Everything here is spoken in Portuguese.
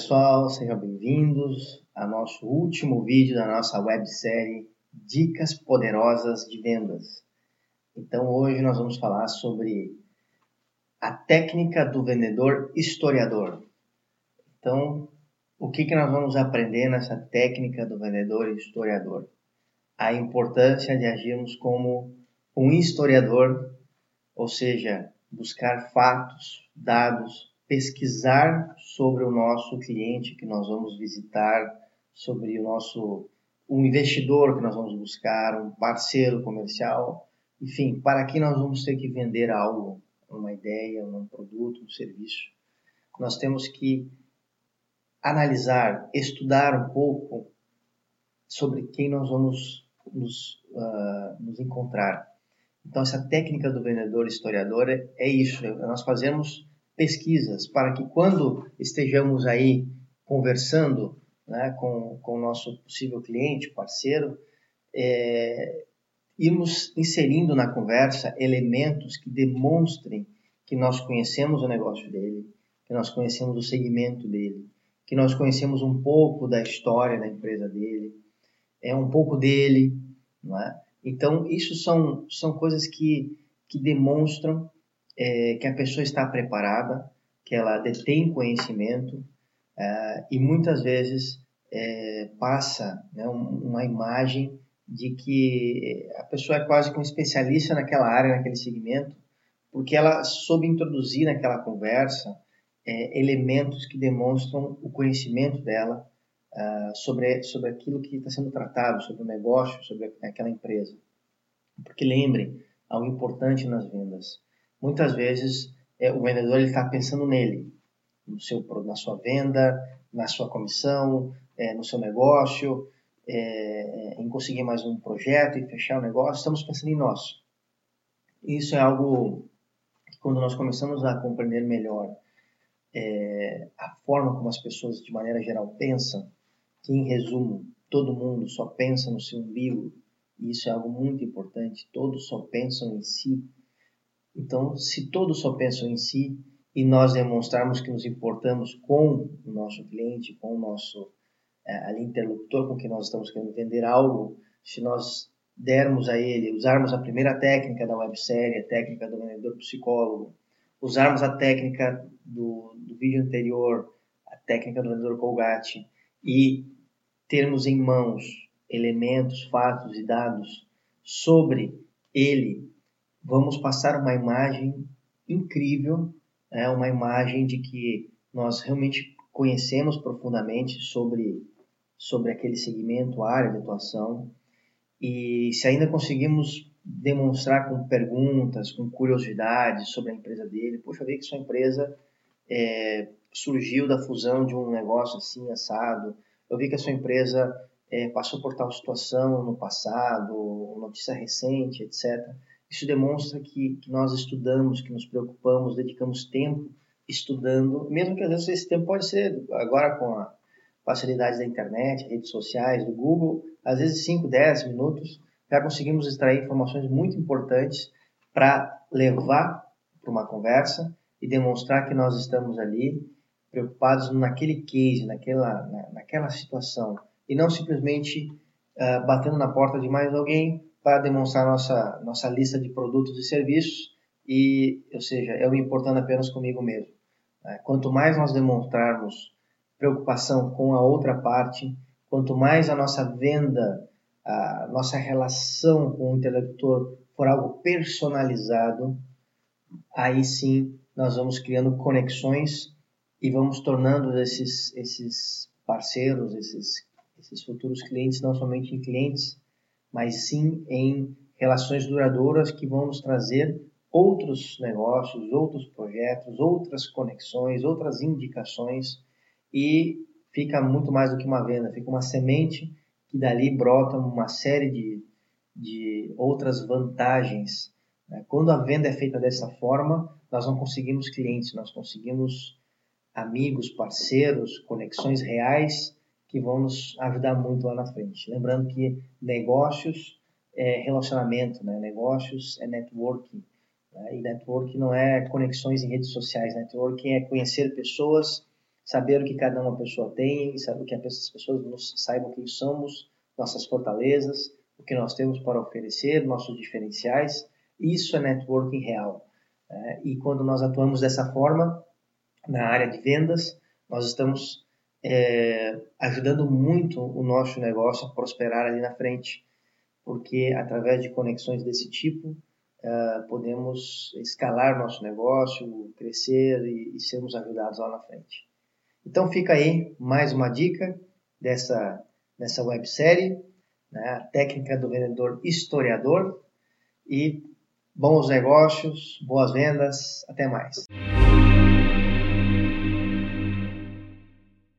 pessoal, sejam bem-vindos ao nosso último vídeo da nossa websérie Dicas Poderosas de Vendas. Então hoje nós vamos falar sobre a técnica do vendedor historiador. Então, o que, que nós vamos aprender nessa técnica do vendedor historiador? A importância de agirmos como um historiador, ou seja, buscar fatos, dados, pesquisar sobre o nosso cliente que nós vamos visitar, sobre o nosso um investidor que nós vamos buscar, um parceiro comercial, enfim, para que nós vamos ter que vender algo, uma ideia, um produto, um serviço. Nós temos que analisar, estudar um pouco sobre quem nós vamos nos, uh, nos encontrar. Então, essa técnica do vendedor historiador é, é isso, é nós fazemos pesquisas para que quando estejamos aí conversando né, com, com o nosso possível cliente, parceiro, é, irmos inserindo na conversa elementos que demonstrem que nós conhecemos o negócio dele, que nós conhecemos o segmento dele, que nós conhecemos um pouco da história da empresa dele, é um pouco dele, não é? Então, isso são, são coisas que, que demonstram é, que a pessoa está preparada, que ela detém conhecimento é, e muitas vezes é, passa né, uma imagem de que a pessoa é quase que um especialista naquela área, naquele segmento, porque ela soube introduzir naquela conversa é, elementos que demonstram o conhecimento dela uh, sobre, sobre aquilo que está sendo tratado, sobre o negócio, sobre aquela empresa. Porque lembrem, algo importante nas vendas muitas vezes é, o vendedor está pensando nele, no seu, na sua venda, na sua comissão, é, no seu negócio, é, em conseguir mais um projeto e fechar o negócio. Estamos pensando em nós. Isso é algo que quando nós começamos a compreender melhor é, a forma como as pessoas de maneira geral pensam, que em resumo todo mundo só pensa no seu umbigo, e isso é algo muito importante, todos só pensam em si, então, se todos só pensam em si e nós demonstrarmos que nos importamos com o nosso cliente, com o nosso é, interlocutor com quem nós estamos querendo vender algo, se nós dermos a ele, usarmos a primeira técnica da websérie, a técnica do vendedor psicólogo, usarmos a técnica do, do vídeo anterior, a técnica do vendedor Colgate, e termos em mãos elementos, fatos e dados sobre ele vamos passar uma imagem incrível, é uma imagem de que nós realmente conhecemos profundamente sobre sobre aquele segmento, área de atuação, e se ainda conseguimos demonstrar com perguntas, com curiosidades sobre a empresa dele, poxa, vi que sua empresa é, surgiu da fusão de um negócio assim assado, eu vi que a sua empresa é, passou por tal situação no passado, notícia recente, etc. Isso demonstra que, que nós estudamos, que nos preocupamos, dedicamos tempo estudando, mesmo que às vezes esse tempo pode ser agora com a facilidade da internet, redes sociais, do Google, às vezes 5, 10 minutos, já conseguimos extrair informações muito importantes para levar para uma conversa e demonstrar que nós estamos ali preocupados naquele case, naquela, na, naquela situação, e não simplesmente uh, batendo na porta de mais alguém para demonstrar nossa, nossa lista de produtos e serviços e, ou seja, eu me importando apenas comigo mesmo. Né? Quanto mais nós demonstrarmos preocupação com a outra parte, quanto mais a nossa venda, a nossa relação com o interlocutor for algo personalizado, aí sim nós vamos criando conexões e vamos tornando esses, esses parceiros, esses, esses futuros clientes, não somente em clientes, mas sim em relações duradouras que vão nos trazer outros negócios, outros projetos, outras conexões, outras indicações e fica muito mais do que uma venda, fica uma semente que dali brota uma série de, de outras vantagens. Né? Quando a venda é feita dessa forma, nós não conseguimos clientes, nós conseguimos amigos, parceiros, conexões reais que vão nos ajudar muito lá na frente. Lembrando que negócios é relacionamento, né? negócios é networking. Né? E networking não é conexões em redes sociais, networking é conhecer pessoas, saber o que cada uma pessoa tem, saber que as pessoas nos saibam quem somos, nossas fortalezas, o que nós temos para oferecer, nossos diferenciais. Isso é networking real. Né? E quando nós atuamos dessa forma na área de vendas, nós estamos é, ajudando muito o nosso negócio a prosperar ali na frente, porque através de conexões desse tipo uh, podemos escalar nosso negócio, crescer e, e sermos ajudados lá na frente. Então fica aí mais uma dica dessa, dessa websérie, né, a técnica do vendedor historiador e bons negócios, boas vendas, até mais.